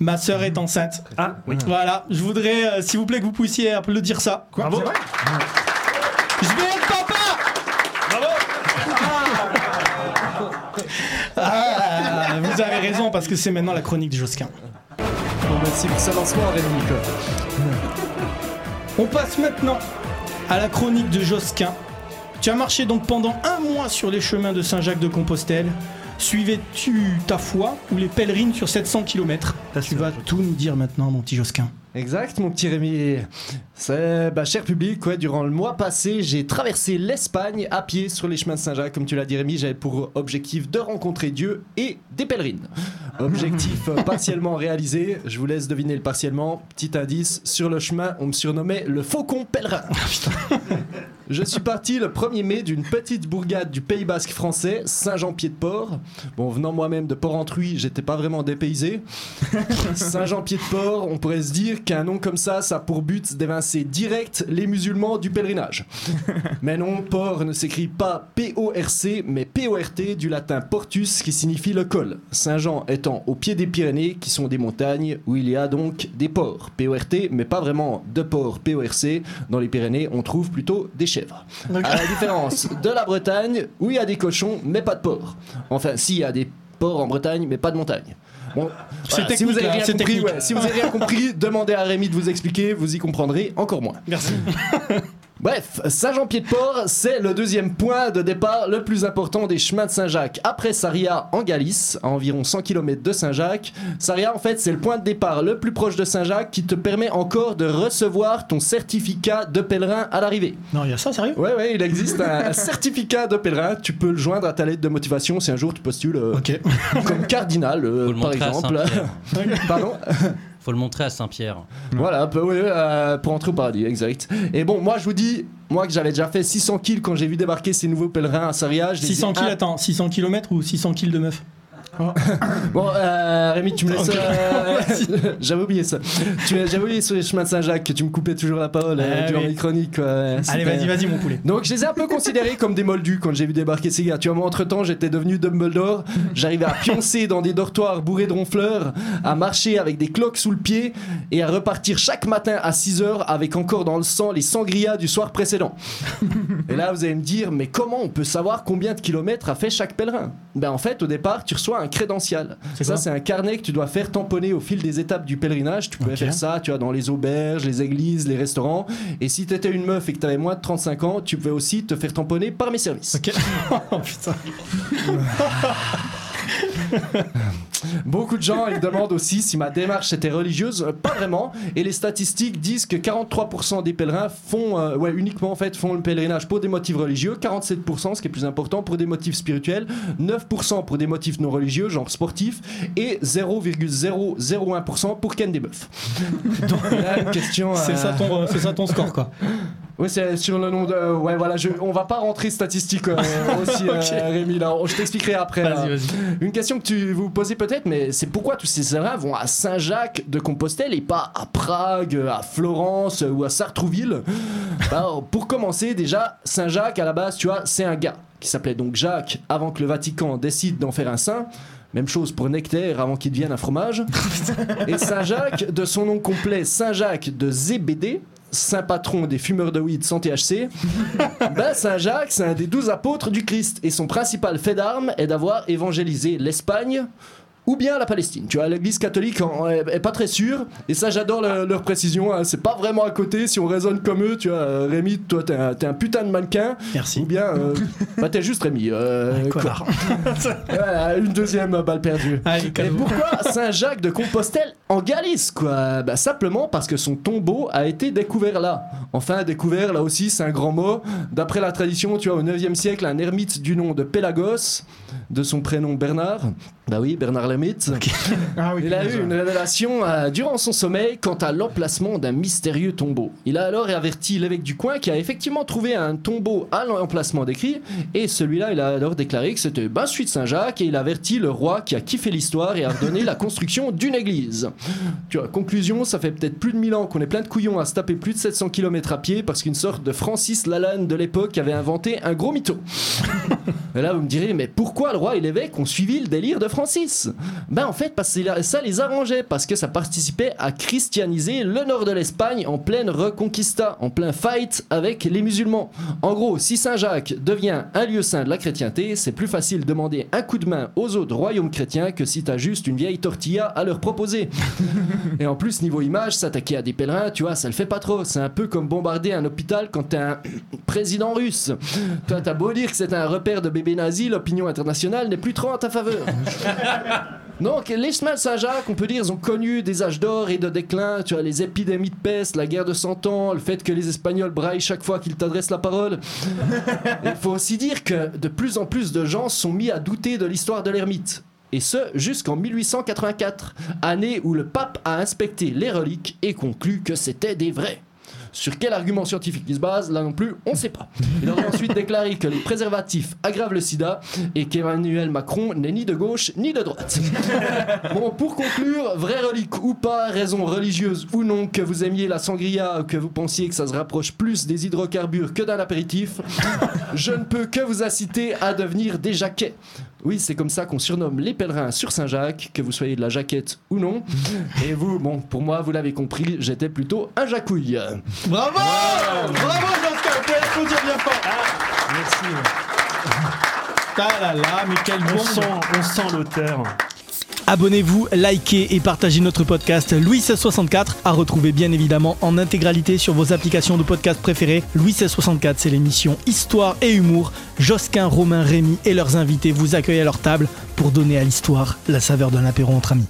Ma sœur est enceinte. Ah, oui. Voilà, je voudrais, euh, s'il vous plaît, que vous puissiez applaudir ça. Bravo. Je vais être papa Ah, vous avez raison, parce que c'est maintenant la chronique de Josquin. Bon, merci pour ce lancement. On passe maintenant à la chronique de Josquin. Tu as marché donc pendant un mois sur les chemins de Saint-Jacques-de-Compostelle. Suivais-tu ta foi ou les pèlerines sur 700 km Tu vas tout nous dire maintenant, mon petit Josquin. Exact, mon petit Rémi. C'est, bah, cher public, ouais, durant le mois passé, j'ai traversé l'Espagne à pied sur les chemins de Saint-Jacques. Comme tu l'as dit, Rémi, j'avais pour objectif de rencontrer Dieu et des pèlerines. Objectif euh, partiellement réalisé. Je vous laisse deviner le partiellement. Petit indice, sur le chemin, on me surnommait le faucon pèlerin. Je suis parti le 1er mai d'une petite bourgade du Pays Basque français, Saint-Jean-Pied-de-Port. Bon, venant moi-même de Port-Entruy, j'étais pas vraiment dépaysé. Saint-Jean-Pied-de-Port, on pourrait se dire qu'un nom comme ça, ça a pour but d'évincer direct les musulmans du pèlerinage. Mais non, port ne s'écrit pas P-O-R-C, mais P-O-R-T du latin portus qui signifie le col. Saint-Jean étant au pied des Pyrénées, qui sont des montagnes où il y a donc des ports. P-O-R-T, mais pas vraiment de ports P-O-R-C. Dans les Pyrénées, on trouve plutôt des chèvres. À la différence de la Bretagne, où il y a des cochons, mais pas de porcs. Enfin, si, il y a des porcs en Bretagne, mais pas de montagne. Bon, C'est voilà, si vous avez rien compris, ouais, si vous avez rien compris, demandez à Rémi de vous expliquer, vous y comprendrez encore moins. Merci. Bref, Saint-Jean-Pied-de-Port, c'est le deuxième point de départ le plus important des chemins de Saint-Jacques. Après Saria en Galice, à environ 100 km de Saint-Jacques, Saria en fait c'est le point de départ le plus proche de Saint-Jacques qui te permet encore de recevoir ton certificat de pèlerin à l'arrivée. Non, il y a ça, sérieux? Ouais, ouais, il existe un, un certificat de pèlerin. Tu peux le joindre à ta lettre de motivation si un jour tu postules euh, comme cardinal, euh, par exemple. Pardon? Faut le montrer à Saint-Pierre. Voilà, bah ouais, euh, pour entrer au paradis, exact. Et bon, moi je vous dis, moi que j'avais déjà fait 600 kills quand j'ai vu débarquer ces nouveaux pèlerins à ai 600 kills, attends, 600 km ou 600 kills de meuf? Bon, euh, Rémi, tu me laisses. Euh, j'avais oublié ça. J'avais oublié sur les chemins de Saint-Jacques que tu me coupais toujours la parole euh, Ah durant oui. les chroniques. quoi. Allez, vas-y, vas-y, mon poulet. Donc je les ai un peu considérés comme des moldus quand j'ai vu débarquer ces gars. Tu vois, moi entre temps j'étais devenu Dumbledore. J'arrivais à pioncer dans des dortoirs bourrés de ronfleurs, à marcher avec des cloques sous le pied et à repartir chaque matin à 6h avec encore dans le sang les sangrias du soir précédent. Et là vous allez me dire, mais comment on peut savoir combien de kilomètres a fait chaque pèlerin? Ben en fait au départ tu reçois un crédential. C'est Ça c'est un carnet que tu dois faire tamponner au fil des étapes du pèlerinage. Tu pouvais faire ça, tu vois, dans les auberges, les églises, les restaurants. Et si t'étais une meuf et que t'avais moins de 35 ans, tu pouvais aussi te faire tamponner par mes services. Ok. oh putain. Beaucoup de gens ils me demandent aussi si ma démarche était religieuse. Euh, Pas vraiment. Et les statistiques disent que 43% des pèlerins font, euh, ouais, uniquement en fait, font le pèlerinage pour des motifs religieux, 47%, ce qui est plus important, pour des motifs spirituels, 9% pour des motifs non religieux, genre sportifs, et 0,001% pour ken des meufs. Donc là, une question. C'est euh, ça, ton, c'est ça ton score, quoi. Oui, c'est sur le nom de. Ouais, voilà, je... on va pas rentrer statistique euh, aussi, euh. Rémi. Là, je t'expliquerai après. Vas-y, vas-y. Une question que tu vous posez peut-être, mais c'est pourquoi tous ces pèlerins vont à Saint-Jacques de Compostelle et pas à Prague, à Florence ou à Sartrouville? Bah, Pour commencer, déjà, Saint-Jacques, à la base, tu vois, c'est un gars qui s'appelait donc Jacques avant que le Vatican décide d'en faire un saint. Même chose pour Nectaire avant qu'il devienne un fromage. Et Saint-Jacques, de son nom complet, Saint-Jacques de Zébédée, saint patron des fumeurs de weed sans THC, ben Saint-Jacques, c'est un des douze apôtres du Christ. Et son principal fait d'armes est d'avoir évangélisé l'Espagne ou bien la Palestine. Tu vois, l'église catholique en- est, est pas très sûre. Et ça, j'adore le- leur précision. hein. C'est pas vraiment à côté. Si on raisonne comme eux, tu vois, euh, Rémi, toi, t'es un, un putain de mannequin. Merci. Ou bien, euh, bah, t'es juste Rémi. euh, Connard. voilà, une deuxième balle perdue. Allez, Et pourquoi Saint-Jacques de Compostelle en Galice, quoi? Bah, Simplement parce que son tombeau a été découvert là. Enfin, découvert, là aussi, c'est un grand mot. D'après la tradition, tu vois, au 9e siècle, un ermite du nom de Pélagos, de son prénom Bernard, bah oui, Bernard Ah oui. il a eu une révélation euh, durant son sommeil quant à l'emplacement d'un mystérieux tombeau. Il a alors averti l'évêque du coin qui a effectivement trouvé un tombeau à l'emplacement décrit et celui-là il a alors déclaré que c'était ben, de Saint-Jacques et il a averti le roi qui a kiffé l'histoire et a ordonné la construction d'une église. Tu vois, conclusion, ça fait peut-être plus de 1000 ans qu'on est plein de couillons à se taper plus de 700 km à pied parce qu'une sorte de Francis Lalanne de l'époque avait inventé un gros mytho. Et là, vous me direz, mais pourquoi le roi et l'évêque ont suivi le délire de Francis? Ben en fait, parce que ça les arrangeait, parce que ça participait à christianiser le nord de l'Espagne en pleine reconquista, en plein fight avec les musulmans. En gros, si Saint-Jacques devient un lieu saint de la chrétienté, c'est plus facile de demander un coup de main aux autres royaumes chrétiens que si t'as juste une vieille tortilla à leur proposer. Et en plus, niveau image, s'attaquer à des pèlerins, tu vois, ça le fait pas trop. C'est un peu comme bombarder un hôpital quand t'es un président russe. Toi, t'as beau dire que c'est un repère de bébés nazis, l'opinion internationale n'est plus trop en ta faveur. Donc, les de Saint-Jacques, on peut dire, ils ont connu des âges d'or et de déclin. Tu as les épidémies de peste, la guerre de Cent Ans, le fait que les Espagnols braillent chaque fois qu'ils t'adressent la parole. Il faut aussi dire que de plus en plus de gens sont mis à douter de l'histoire de l'ermite. Et ce, jusqu'en 1884, année où le pape a inspecté les reliques et conclu que c'était des vrais. Sur quel argument scientifique il se base, là non plus, on ne sait pas. Il aurait ensuite déclaré que les préservatifs aggravent le sida et qu'Emmanuel Macron n'est ni de gauche ni de droite. Bon, pour conclure, vraie relique ou pas, raison religieuse ou non, que vous aimiez la sangria ou que vous pensiez que ça se rapproche plus des hydrocarbures que d'un apéritif, je ne peux que vous inciter à devenir des jaquets. Oui, c'est comme ça qu'on surnomme les pèlerins sur Saint-Jacques, que vous soyez de la jaquette ou non. Et vous, bon, pour moi, vous l'avez compris, j'étais plutôt un jacouille. Bravo Bravo Josquin, vous pouvez applaudir bien fort. Merci. Ah là là, mais quel bon On sent, on sent l'auteur. Abonnez-vous, likez et partagez notre podcast Louis 1664 à retrouver bien évidemment en intégralité sur vos applications de podcast préférées. Louis 1664, c'est l'émission Histoire et Humour. Josquin, Romain, Rémy et leurs invités vous accueillent à leur table pour donner à l'histoire la saveur d'un apéro entre amis.